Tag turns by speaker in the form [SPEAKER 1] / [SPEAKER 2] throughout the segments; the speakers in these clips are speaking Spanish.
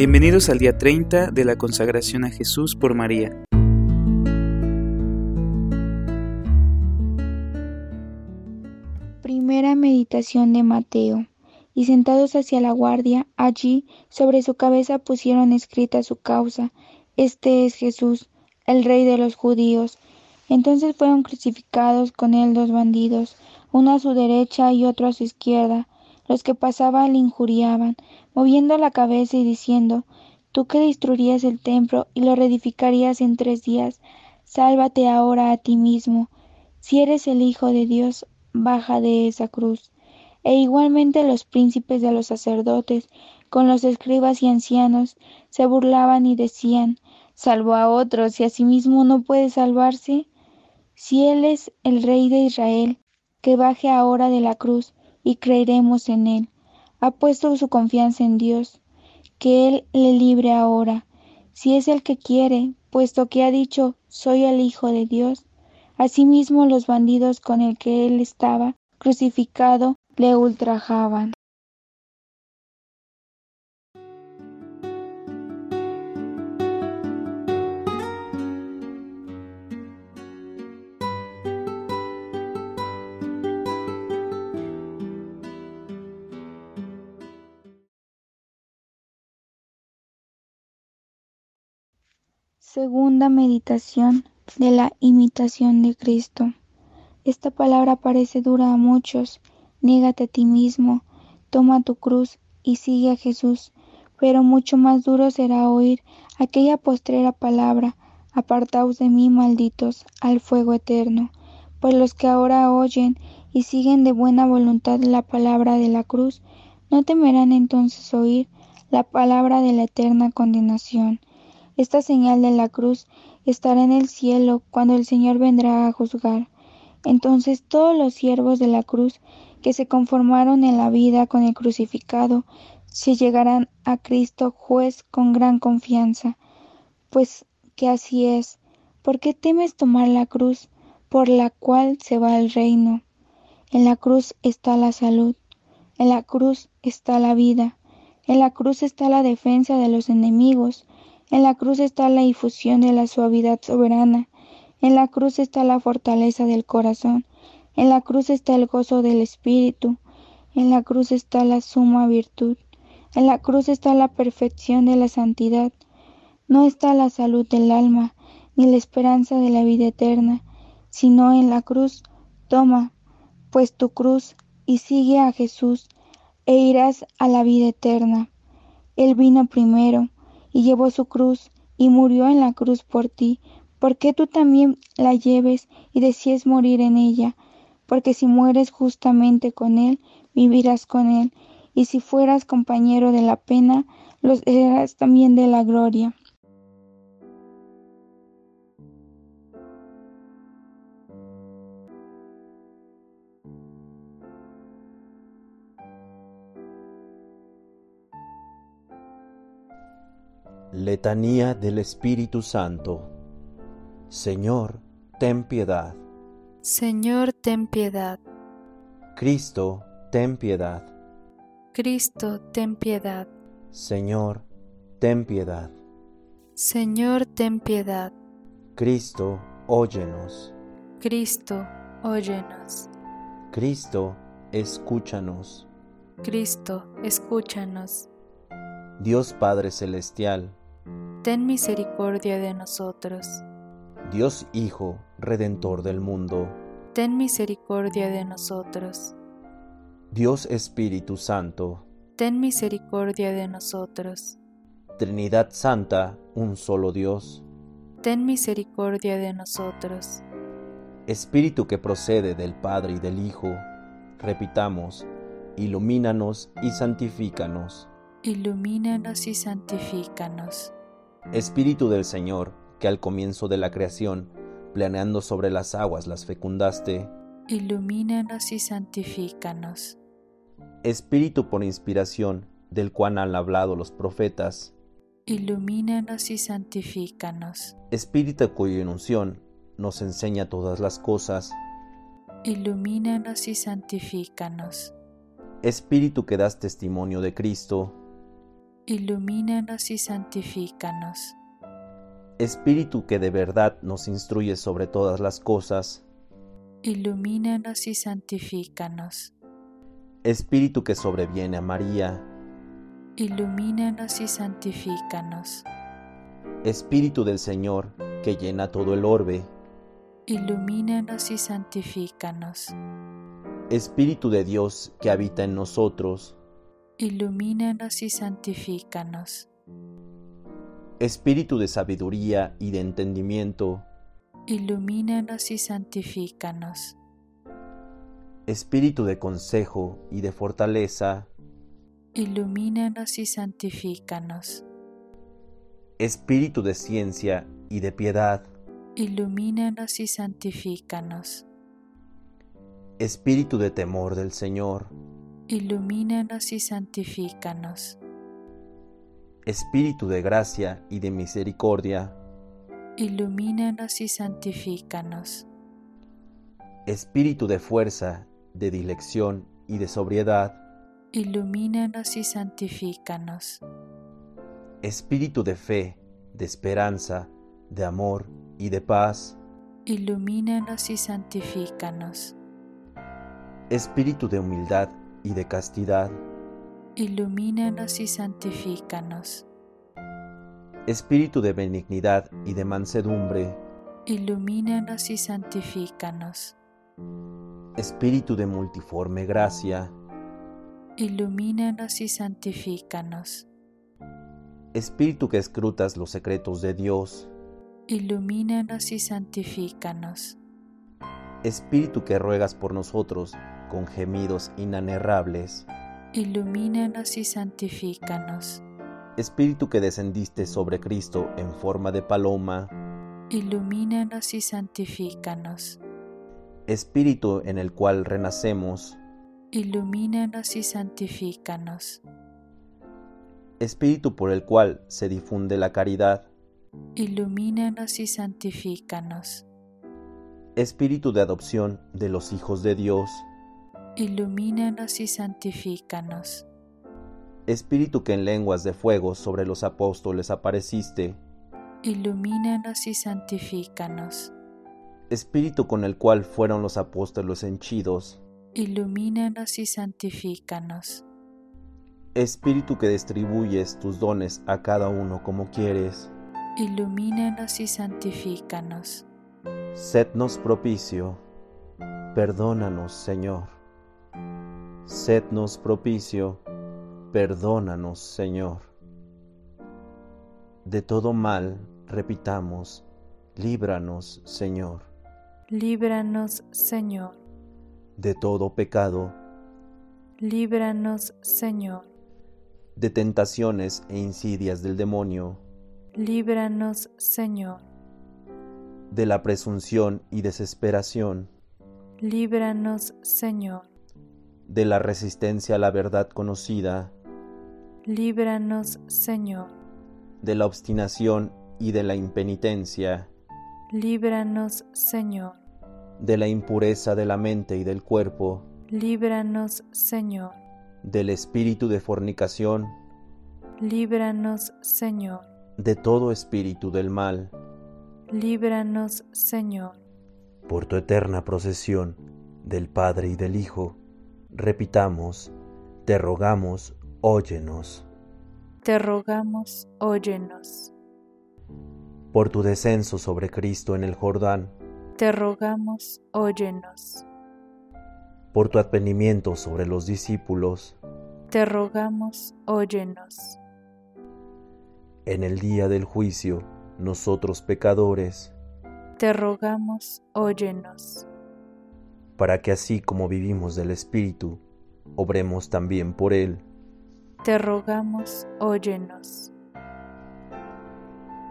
[SPEAKER 1] Bienvenidos al día 30 de la consagración a Jesús por María.
[SPEAKER 2] Primera meditación de Mateo. Y sentados hacia la guardia, allí sobre su cabeza pusieron escrita su causa. Este es Jesús, el rey de los judíos. Entonces fueron crucificados con él dos bandidos, uno a su derecha y otro a su izquierda. Los que pasaban le injuriaban, moviendo la cabeza y diciendo, Tú que destruirías el templo y lo reedificarías en tres días, sálvate ahora a ti mismo. Si eres el Hijo de Dios, baja de esa cruz. E igualmente los príncipes de los sacerdotes, con los escribas y ancianos, se burlaban y decían, Salvo a otros y a sí mismo no puede salvarse. Si Él es el Rey de Israel, que baje ahora de la cruz y creeremos en Él. Ha puesto su confianza en Dios, que Él le libre ahora, si es el que quiere, puesto que ha dicho, soy el Hijo de Dios. Asimismo los bandidos con el que Él estaba crucificado le ultrajaban. Segunda meditación de la imitación de Cristo. Esta palabra parece dura a muchos. Niégate a ti mismo, toma tu cruz y sigue a Jesús. Pero mucho más duro será oír aquella postrera palabra, apartaos de mí, malditos, al fuego eterno. Pues los que ahora oyen y siguen de buena voluntad la palabra de la cruz, no temerán entonces oír la palabra de la eterna condenación esta señal de la cruz estará en el cielo cuando el Señor vendrá a juzgar. Entonces todos los siervos de la cruz que se conformaron en la vida con el crucificado se llegarán a Cristo juez con gran confianza. Pues que así es. ¿Por qué temes tomar la cruz por la cual se va el reino? En la cruz está la salud, en la cruz está la vida, en la cruz está la defensa de los enemigos, en la cruz está la difusión de la suavidad soberana. En la cruz está la fortaleza del corazón. En la cruz está el gozo del espíritu. En la cruz está la suma virtud. En la cruz está la perfección de la santidad. No está la salud del alma, ni la esperanza de la vida eterna, sino en la cruz. Toma, pues tu cruz, y sigue a Jesús, e irás a la vida eterna. Él vino primero, y llevó su cruz y murió en la cruz por ti, porque tú también la lleves y desees morir en ella, porque si mueres justamente con él, vivirás con él, y si fueras compañero de la pena, los serás también de la gloria.
[SPEAKER 3] Letanía del Espíritu Santo. Señor, ten piedad.
[SPEAKER 4] Señor, ten piedad.
[SPEAKER 3] Cristo, ten piedad.
[SPEAKER 4] Cristo, ten piedad.
[SPEAKER 3] Señor, ten piedad.
[SPEAKER 4] Señor, ten piedad.
[SPEAKER 3] Cristo, óyenos.
[SPEAKER 4] Cristo, óyenos.
[SPEAKER 3] Cristo, escúchanos.
[SPEAKER 4] Cristo, escúchanos.
[SPEAKER 3] Dios Padre Celestial,
[SPEAKER 4] ten misericordia de nosotros.
[SPEAKER 3] Dios Hijo, Redentor del mundo,
[SPEAKER 4] ten misericordia de nosotros.
[SPEAKER 3] Dios Espíritu Santo,
[SPEAKER 4] ten misericordia de nosotros.
[SPEAKER 3] Trinidad Santa, un solo Dios,
[SPEAKER 4] ten misericordia de nosotros.
[SPEAKER 3] Espíritu que procede del Padre y del Hijo, repitamos, ilumínanos y santifícanos.
[SPEAKER 4] Ilumínanos y santifícanos.
[SPEAKER 3] Espíritu del Señor, que al comienzo de la creación, planeando sobre las aguas las fecundaste,
[SPEAKER 4] ilumínanos y santifícanos.
[SPEAKER 3] Espíritu por inspiración, del cual han hablado los profetas,
[SPEAKER 4] ilumínanos y santifícanos.
[SPEAKER 3] Espíritu cuya unción nos enseña todas las cosas,
[SPEAKER 4] ilumínanos y santifícanos.
[SPEAKER 3] Espíritu que das testimonio de Cristo,
[SPEAKER 4] ilumínanos y santifícanos.
[SPEAKER 3] Espíritu que de verdad nos instruye sobre todas las cosas,
[SPEAKER 4] ilumínanos y santifícanos.
[SPEAKER 3] Espíritu que sobreviene a María,
[SPEAKER 4] ilumínanos y santifícanos.
[SPEAKER 3] Espíritu del Señor que llena todo el orbe,
[SPEAKER 4] ilumínanos y santifícanos.
[SPEAKER 3] Espíritu de Dios que habita en nosotros,
[SPEAKER 4] ilumínanos y santifícanos.
[SPEAKER 3] Espíritu de sabiduría y de entendimiento,
[SPEAKER 4] ilumínanos y santifícanos.
[SPEAKER 3] Espíritu de consejo y de fortaleza,
[SPEAKER 4] ilumínanos y santifícanos.
[SPEAKER 3] Espíritu de ciencia y de piedad,
[SPEAKER 4] ilumínanos y santifícanos.
[SPEAKER 3] Espíritu de temor del Señor,
[SPEAKER 4] ilumínanos y santifícanos.
[SPEAKER 3] Espíritu de gracia y de misericordia,
[SPEAKER 4] ilumínanos y santifícanos.
[SPEAKER 3] Espíritu de fuerza, de dilección y de sobriedad,
[SPEAKER 4] ilumínanos y santifícanos.
[SPEAKER 3] Espíritu de fe, de esperanza, de amor y de paz,
[SPEAKER 4] ilumínanos y santifícanos.
[SPEAKER 3] Espíritu de humildad y de castidad,
[SPEAKER 4] ilumínanos y santifícanos.
[SPEAKER 3] Espíritu de benignidad y de mansedumbre,
[SPEAKER 4] ilumínanos y santifícanos.
[SPEAKER 3] Espíritu de multiforme gracia,
[SPEAKER 4] ilumínanos y santifícanos.
[SPEAKER 3] Espíritu que escrutas los secretos de Dios,
[SPEAKER 4] ilumínanos y santifícanos.
[SPEAKER 3] Espíritu que ruegas por nosotros con gemidos inanerrables,
[SPEAKER 4] ilumínanos y santifícanos.
[SPEAKER 3] Espíritu que descendiste sobre Cristo en forma de paloma,
[SPEAKER 4] ilumínanos y santifícanos.
[SPEAKER 3] Espíritu en el cual renacemos,
[SPEAKER 4] ilumínanos y santifícanos.
[SPEAKER 3] Espíritu por el cual se difunde la caridad,
[SPEAKER 4] ilumínanos y santifícanos.
[SPEAKER 3] Espíritu de adopción de los hijos de Dios,
[SPEAKER 4] ilumínanos y santifícanos.
[SPEAKER 3] Espíritu que en lenguas de fuego sobre los apóstoles apareciste,
[SPEAKER 4] ilumínanos y santifícanos.
[SPEAKER 3] Espíritu con el cual fueron los apóstoles henchidos,
[SPEAKER 4] ilumínanos y santifícanos.
[SPEAKER 3] Espíritu que distribuyes tus dones a cada uno como quieres,
[SPEAKER 4] ilumínanos y santifícanos.
[SPEAKER 3] Sednos propicio, perdónanos, Señor. Sednos propicio, perdónanos, Señor. De todo mal, repitamos, líbranos, Señor.
[SPEAKER 4] Líbranos, Señor.
[SPEAKER 3] De todo pecado,
[SPEAKER 4] líbranos, Señor.
[SPEAKER 3] De tentaciones e insidias del demonio,
[SPEAKER 4] líbranos, Señor.
[SPEAKER 3] De la presunción y desesperación,
[SPEAKER 4] líbranos, Señor.
[SPEAKER 3] De la resistencia a la verdad conocida,
[SPEAKER 4] líbranos, Señor.
[SPEAKER 3] De la obstinación y de la impenitencia,
[SPEAKER 4] líbranos, Señor.
[SPEAKER 3] De la impureza de la mente y del cuerpo,
[SPEAKER 4] líbranos, Señor.
[SPEAKER 3] Del espíritu de fornicación,
[SPEAKER 4] líbranos, Señor.
[SPEAKER 3] De todo espíritu del mal,
[SPEAKER 4] líbranos, Señor.
[SPEAKER 3] Por tu eterna procesión del Padre y del Hijo, repitamos, te rogamos, óyenos.
[SPEAKER 4] Te rogamos, óyenos.
[SPEAKER 3] Por tu descenso sobre Cristo en el Jordán,
[SPEAKER 4] te rogamos, óyenos.
[SPEAKER 3] Por tu advenimiento sobre los discípulos,
[SPEAKER 4] te rogamos, óyenos.
[SPEAKER 3] En el día del juicio, nosotros pecadores,
[SPEAKER 4] te rogamos, óyenos.
[SPEAKER 3] Para que así como vivimos del Espíritu, obremos también por Él.
[SPEAKER 4] Te rogamos, óyenos.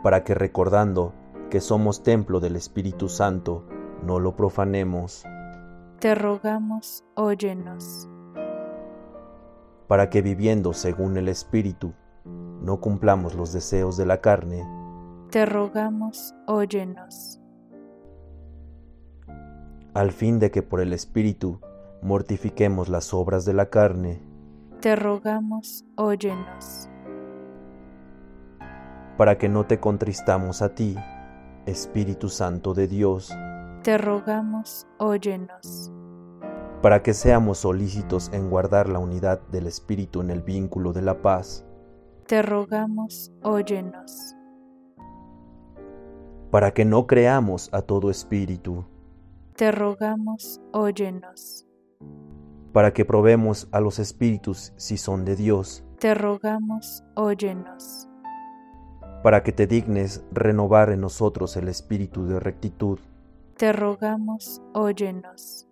[SPEAKER 3] Para que recordando que somos templo del Espíritu Santo, no lo profanemos.
[SPEAKER 4] Te rogamos, óyenos.
[SPEAKER 3] Para que viviendo según el Espíritu, no cumplamos los deseos de la carne.
[SPEAKER 4] Te rogamos, óyenos.
[SPEAKER 3] Al fin de que por el Espíritu mortifiquemos las obras de la carne.
[SPEAKER 4] Te rogamos, óyenos.
[SPEAKER 3] para que no te contristamos a ti, Espíritu Santo de Dios.
[SPEAKER 4] Te rogamos, óyenos.
[SPEAKER 3] Para que seamos solícitos en guardar la unidad del Espíritu en el vínculo de la paz.
[SPEAKER 4] Te rogamos, óyenos.
[SPEAKER 3] Para que no creamos a todo espíritu.
[SPEAKER 4] Te rogamos, óyenos.
[SPEAKER 3] Para que probemos a los espíritus si son de Dios.
[SPEAKER 4] Te rogamos, óyenos
[SPEAKER 3] para que te dignes renovar en nosotros el espíritu de rectitud.
[SPEAKER 4] Te rogamos, óyenos.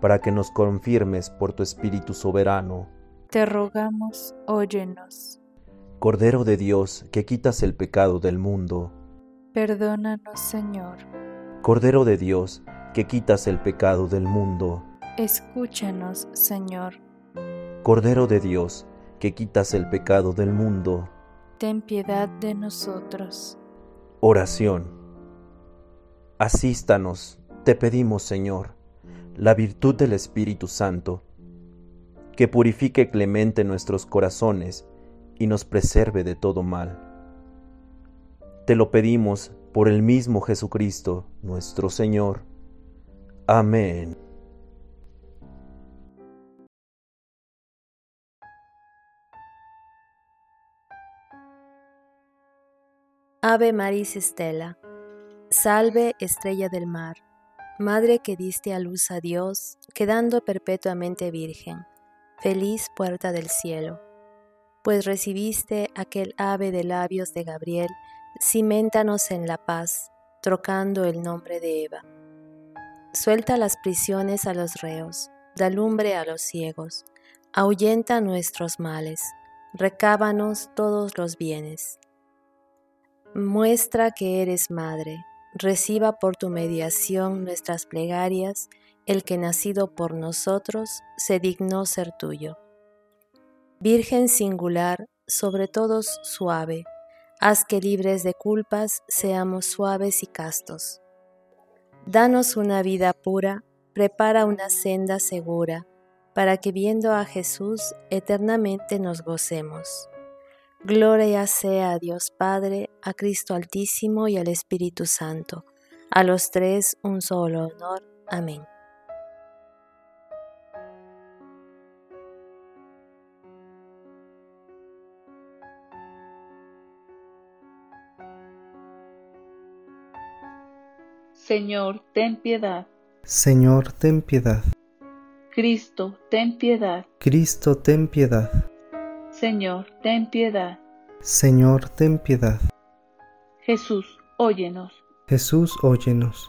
[SPEAKER 3] Para que nos confirmes por tu espíritu soberano.
[SPEAKER 4] Te rogamos, óyenos.
[SPEAKER 3] Cordero de Dios, que quitas el pecado del mundo.
[SPEAKER 4] Perdónanos, Señor.
[SPEAKER 3] Cordero de Dios, que quitas el pecado del mundo.
[SPEAKER 4] Escúchanos, Señor.
[SPEAKER 3] Cordero de Dios, que quitas el pecado del mundo
[SPEAKER 4] ten piedad de nosotros.
[SPEAKER 3] Oración. Asístanos, te pedimos, Señor, la virtud del Espíritu Santo, que purifique clemente nuestros corazones y nos preserve de todo mal. Te lo pedimos por el mismo Jesucristo, nuestro Señor. Amén.
[SPEAKER 5] Ave Maris Estela, salve estrella del mar, madre que diste a luz a Dios, quedando perpetuamente virgen, feliz puerta del cielo, pues recibiste aquel ave de labios de Gabriel, ciméntanos en la paz, trocando el nombre de Eva. Suelta las prisiones a los reos, da lumbre a los ciegos, ahuyenta nuestros males, recábanos todos los bienes Muestra que eres madre, reciba por tu mediación nuestras plegarias, el que nacido por nosotros se dignó ser tuyo. Virgen singular, sobre todos suave, haz que libres de culpas seamos suaves y castos. Danos una vida pura, prepara una senda segura, para que viendo a Jesús eternamente nos gocemos. Gloria sea a Dios Padre, a Cristo Altísimo y al Espíritu Santo, a los tres un solo honor. Amén.
[SPEAKER 6] Señor, ten piedad.
[SPEAKER 7] Señor, ten piedad.
[SPEAKER 6] Cristo, ten piedad.
[SPEAKER 7] Cristo, ten piedad.
[SPEAKER 6] Señor, ten piedad.
[SPEAKER 7] Señor, ten piedad.
[SPEAKER 6] Jesús, óyenos.
[SPEAKER 7] Jesús, óyenos.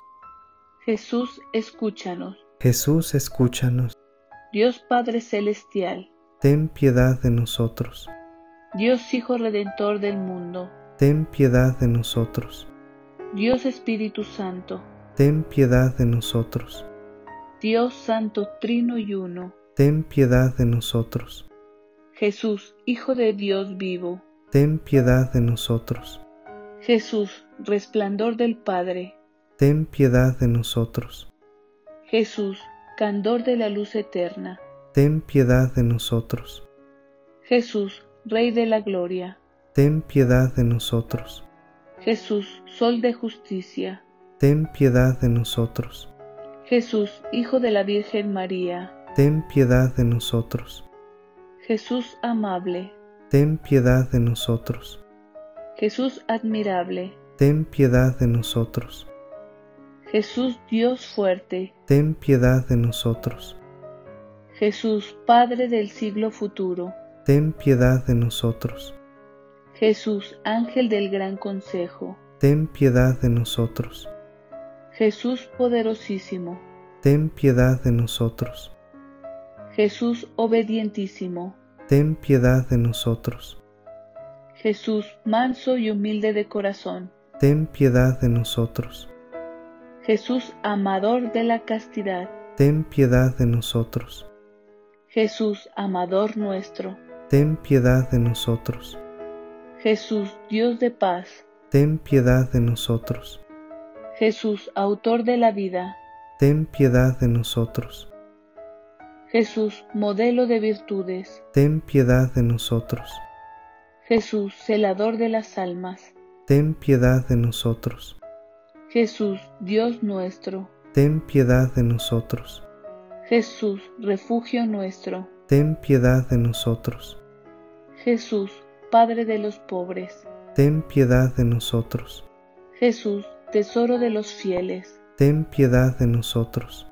[SPEAKER 6] Jesús, escúchanos.
[SPEAKER 7] Jesús, escúchanos.
[SPEAKER 6] Dios Padre Celestial,
[SPEAKER 7] ten piedad de nosotros.
[SPEAKER 6] Dios Hijo Redentor del mundo,
[SPEAKER 7] ten piedad de nosotros.
[SPEAKER 6] Dios Espíritu Santo,
[SPEAKER 7] ten piedad de nosotros.
[SPEAKER 6] Dios Santo Trino y Uno,
[SPEAKER 7] ten piedad de nosotros.
[SPEAKER 6] Jesús, Hijo de Dios vivo,
[SPEAKER 7] ten piedad de nosotros.
[SPEAKER 6] Jesús, resplandor del Padre,
[SPEAKER 7] ten piedad de nosotros.
[SPEAKER 6] Jesús, candor de la luz eterna,
[SPEAKER 7] ten piedad de nosotros.
[SPEAKER 6] Jesús, Rey de la gloria,
[SPEAKER 7] ten piedad de nosotros.
[SPEAKER 6] Jesús, Sol de justicia,
[SPEAKER 7] ten piedad de nosotros.
[SPEAKER 6] Jesús, Hijo de la Virgen María,
[SPEAKER 7] ten piedad de nosotros.
[SPEAKER 6] Jesús amable,
[SPEAKER 7] ten piedad de nosotros.
[SPEAKER 6] Jesús admirable,
[SPEAKER 7] ten piedad de nosotros.
[SPEAKER 6] Jesús Dios fuerte,
[SPEAKER 7] ten piedad de nosotros.
[SPEAKER 6] Jesús Padre del siglo futuro,
[SPEAKER 7] ten piedad de nosotros.
[SPEAKER 6] Jesús Ángel del gran consejo,
[SPEAKER 7] ten piedad de nosotros.
[SPEAKER 6] Jesús poderosísimo,
[SPEAKER 7] ten piedad de nosotros.
[SPEAKER 6] Jesús obedientísimo,
[SPEAKER 7] ten piedad de nosotros.
[SPEAKER 6] Jesús manso y humilde de corazón,
[SPEAKER 7] ten piedad de nosotros.
[SPEAKER 6] Jesús amador de la castidad,
[SPEAKER 7] ten piedad de nosotros.
[SPEAKER 6] Jesús amador nuestro,
[SPEAKER 7] ten piedad de nosotros.
[SPEAKER 6] Jesús Dios de paz,
[SPEAKER 7] ten piedad de nosotros.
[SPEAKER 6] Jesús autor de la vida,
[SPEAKER 7] ten piedad de nosotros.
[SPEAKER 6] Jesús modelo de virtudes,
[SPEAKER 7] ten piedad de nosotros.
[SPEAKER 6] Jesús, celador de las almas.
[SPEAKER 7] Ten piedad de nosotros.
[SPEAKER 6] Jesús, Dios nuestro.
[SPEAKER 7] Ten piedad de nosotros.
[SPEAKER 6] Jesús, refugio nuestro.
[SPEAKER 7] Ten piedad de nosotros.
[SPEAKER 6] Jesús, Padre de los pobres.
[SPEAKER 7] Ten piedad de nosotros.
[SPEAKER 6] Jesús, tesoro de los fieles.
[SPEAKER 7] Ten piedad de nosotros.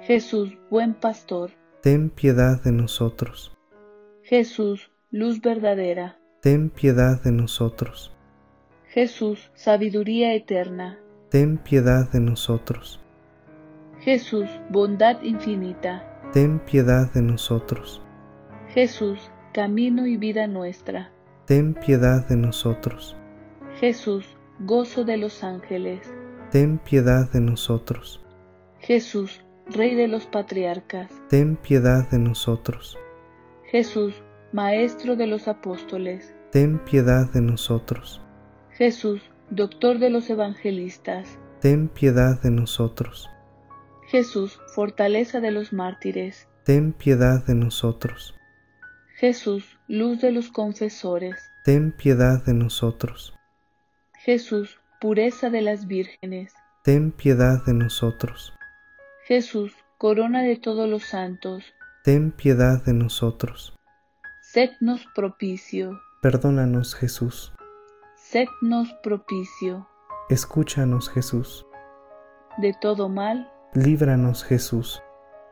[SPEAKER 6] Jesús, buen pastor.
[SPEAKER 7] Ten piedad de nosotros.
[SPEAKER 6] Jesús, luz verdadera.
[SPEAKER 7] Ten piedad de nosotros.
[SPEAKER 6] Jesús, sabiduría eterna.
[SPEAKER 7] Ten piedad de nosotros.
[SPEAKER 6] Jesús, bondad infinita.
[SPEAKER 7] Ten piedad de nosotros.
[SPEAKER 6] Jesús, camino y vida nuestra.
[SPEAKER 7] Ten piedad de nosotros.
[SPEAKER 6] Jesús, gozo de los ángeles.
[SPEAKER 7] Ten piedad de nosotros.
[SPEAKER 6] Jesús, Rey de los patriarcas.
[SPEAKER 7] Ten piedad de nosotros.
[SPEAKER 6] Jesús, Maestro de los apóstoles.
[SPEAKER 7] Ten piedad de nosotros.
[SPEAKER 6] Jesús, Doctor de los evangelistas.
[SPEAKER 7] Ten piedad de nosotros.
[SPEAKER 6] Jesús, fortaleza de los mártires.
[SPEAKER 7] Ten piedad de nosotros.
[SPEAKER 6] Jesús, luz de los confesores.
[SPEAKER 7] Ten piedad de nosotros.
[SPEAKER 6] Jesús, pureza de las vírgenes.
[SPEAKER 7] Ten piedad de nosotros.
[SPEAKER 6] Jesús, corona de todos los santos.
[SPEAKER 7] Ten piedad de nosotros.
[SPEAKER 6] Sednos propicio.
[SPEAKER 7] Perdónanos, Jesús.
[SPEAKER 6] Sednos propicio.
[SPEAKER 7] Escúchanos, Jesús.
[SPEAKER 6] De todo mal.
[SPEAKER 7] Líbranos, Jesús.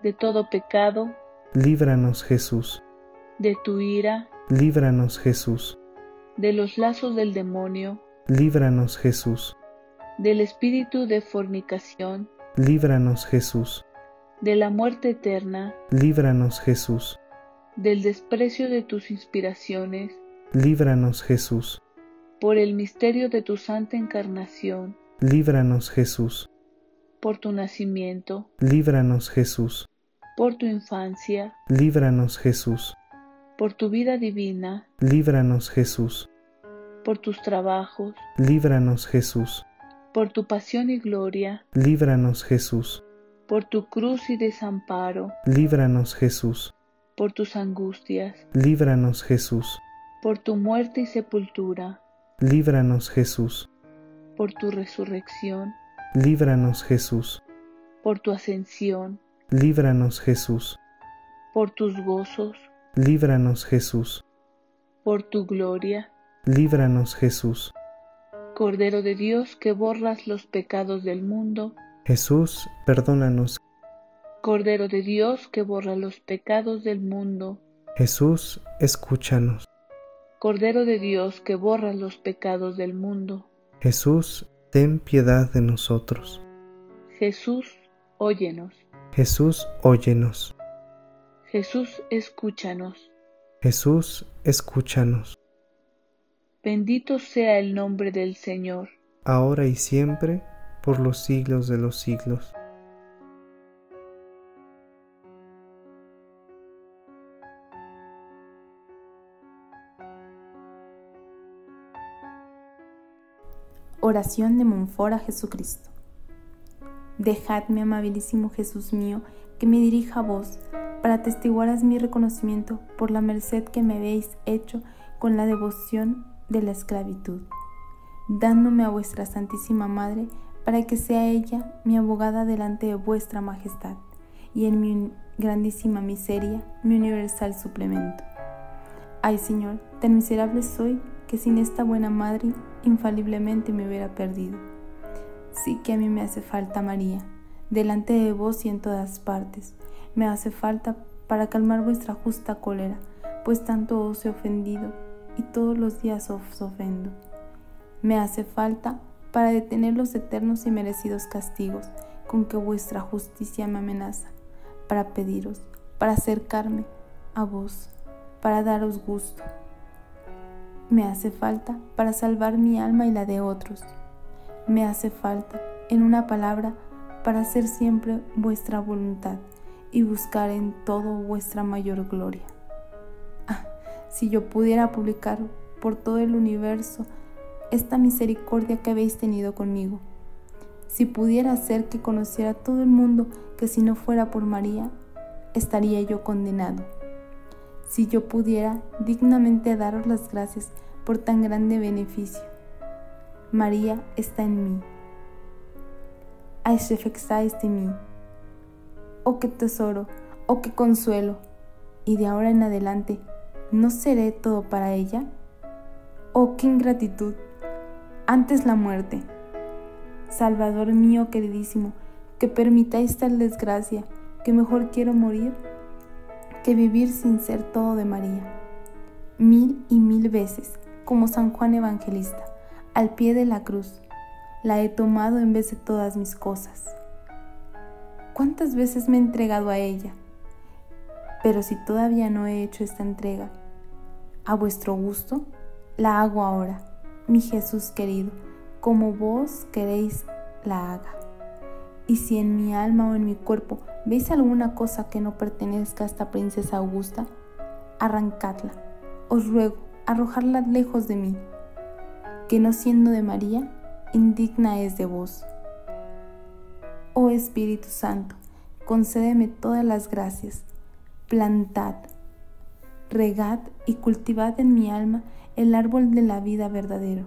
[SPEAKER 6] De todo pecado.
[SPEAKER 7] Líbranos, Jesús.
[SPEAKER 6] De tu ira.
[SPEAKER 7] Líbranos, Jesús.
[SPEAKER 6] De los lazos del demonio.
[SPEAKER 7] Líbranos, Jesús.
[SPEAKER 6] Del espíritu de fornicación.
[SPEAKER 7] Líbranos, Jesús.
[SPEAKER 6] De la muerte eterna.
[SPEAKER 7] Líbranos, Jesús.
[SPEAKER 6] Del desprecio de tus inspiraciones.
[SPEAKER 7] Líbranos, Jesús.
[SPEAKER 6] Por el misterio de tu santa encarnación.
[SPEAKER 7] Líbranos, Jesús.
[SPEAKER 6] Por tu nacimiento.
[SPEAKER 7] Líbranos, Jesús.
[SPEAKER 6] Por tu infancia.
[SPEAKER 7] Líbranos, Jesús.
[SPEAKER 6] Por tu vida divina.
[SPEAKER 7] Líbranos, Jesús.
[SPEAKER 6] Por tus trabajos.
[SPEAKER 7] Líbranos, Jesús.
[SPEAKER 6] Por tu pasión y gloria.
[SPEAKER 7] Líbranos, Jesús.
[SPEAKER 6] Por tu cruz y desamparo.
[SPEAKER 7] Líbranos, Jesús.
[SPEAKER 6] Por tus angustias.
[SPEAKER 7] Líbranos, Jesús.
[SPEAKER 6] Por tu muerte y sepultura.
[SPEAKER 7] Líbranos, Jesús.
[SPEAKER 6] Por tu resurrección.
[SPEAKER 7] Líbranos, Jesús.
[SPEAKER 6] Por tu ascensión.
[SPEAKER 7] Líbranos, Jesús.
[SPEAKER 6] Por tus gozos.
[SPEAKER 7] Líbranos, Jesús.
[SPEAKER 6] Por tu gloria.
[SPEAKER 7] Líbranos, Jesús.
[SPEAKER 6] Cordero de Dios que borras los pecados del mundo.
[SPEAKER 7] Jesús, perdónanos.
[SPEAKER 6] Cordero de Dios que borra los pecados del mundo.
[SPEAKER 7] Jesús, escúchanos.
[SPEAKER 6] Cordero de Dios que borra los pecados del mundo.
[SPEAKER 7] Jesús, ten piedad de nosotros.
[SPEAKER 6] Jesús, óyenos.
[SPEAKER 7] Jesús, óyenos.
[SPEAKER 6] Jesús, escúchanos.
[SPEAKER 7] Jesús, escúchanos.
[SPEAKER 6] Bendito sea el nombre del Señor.
[SPEAKER 7] Ahora y siempre, por los siglos de los siglos.
[SPEAKER 8] Oración de Monfort a Jesucristo. Dejadme, amabilísimo Jesús mío, que me dirija a vos, para atestiguaras mi reconocimiento por la merced que me habéis hecho con la devoción de la esclavitud, dándome a vuestra Santísima Madre, para que sea ella mi abogada delante de vuestra Majestad, y en mi grandísima miseria mi universal suplemento. Ay Señor, tan miserable soy que sin esta buena madre infaliblemente me hubiera perdido. Sí que a mí me hace falta María, delante de vos y en todas partes. Me hace falta para calmar vuestra justa cólera, pues tanto os he ofendido y todos los días os ofendo. Me hace falta para detener los eternos y merecidos castigos con que vuestra justicia me amenaza, para pediros, para acercarme a vos, para daros gusto me hace falta para salvar mi alma y la de otros. Me hace falta, en una palabra, para hacer siempre vuestra voluntad y buscar en todo vuestra mayor gloria. Ah, si yo pudiera publicar por todo el universo esta misericordia que habéis tenido conmigo. Si pudiera hacer que conociera todo el mundo que si no fuera por María, estaría yo condenado. si yo pudiera dignamente daros las gracias por tan grande beneficio. María está en mí. Aishefexáis de mí. Oh, qué tesoro, oh, qué consuelo. Y de ahora en adelante, ¿no seré todo para ella? Oh, qué ingratitud. Antes la muerte. Salvador mío queridísimo, que permitáis tal desgracia, que mejor quiero morir que vivir sin ser todo de María. Mil y mil veces, como San Juan Evangelista, al pie de la cruz, la he tomado en vez de todas mis cosas. ¿Cuántas veces me he entregado a ella? Pero si todavía no he hecho esta entrega, a vuestro gusto, la hago ahora, mi Jesús querido, como vos queréis la haga. Y si en mi alma o en mi cuerpo veis alguna cosa que no pertenezca a esta princesa Augusta, arrancadla. Os ruego, arrojarla lejos de mí, que no siendo de María, indigna es de vos. Oh Espíritu Santo, concédeme todas las gracias, plantad, regad y cultivad en mi alma el árbol de la vida verdadero,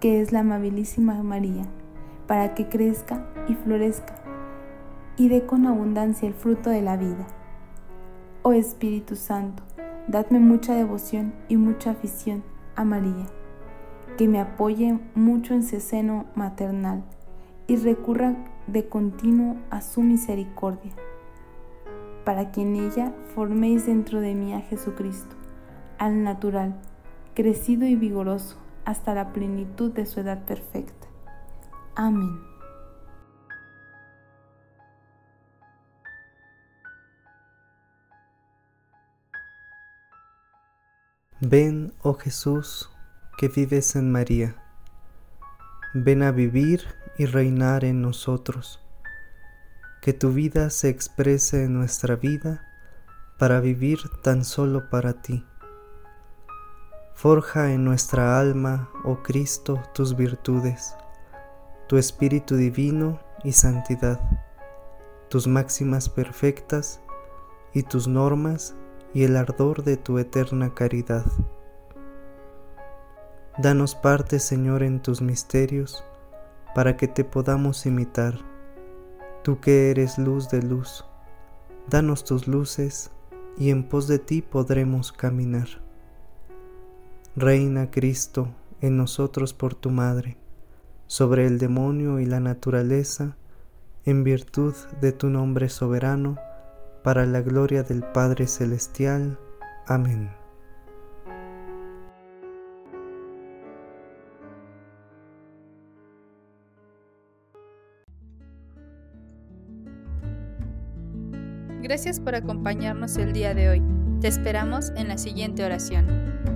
[SPEAKER 8] que es la amabilísima María para que crezca y florezca y dé con abundancia el fruto de la vida. Oh Espíritu Santo, dadme mucha devoción y mucha afición a María, que me apoye mucho en su seno maternal y recurra de continuo a su misericordia, para que en ella forméis dentro de mí a Jesucristo, al natural, crecido y vigoroso hasta la plenitud de su edad perfecta Amén.
[SPEAKER 7] Ven, oh Jesús, que vives en María. Ven a vivir y reinar en nosotros. Que tu vida se exprese en nuestra vida para vivir tan solo para ti. Forja en nuestra alma, oh Cristo, tus virtudes tu Espíritu Divino y santidad, tus máximas perfectas y tus normas y el ardor de tu eterna caridad. Danos parte, Señor, en tus misterios, para que te podamos imitar, tú que eres luz de luz. Danos tus luces, y en pos de ti podremos caminar. Reina Cristo en nosotros por tu Madre sobre el demonio y la naturaleza, en virtud de tu nombre soberano, para la gloria del Padre Celestial. Amén.
[SPEAKER 9] Gracias por acompañarnos el día de hoy. Te esperamos en la siguiente oración.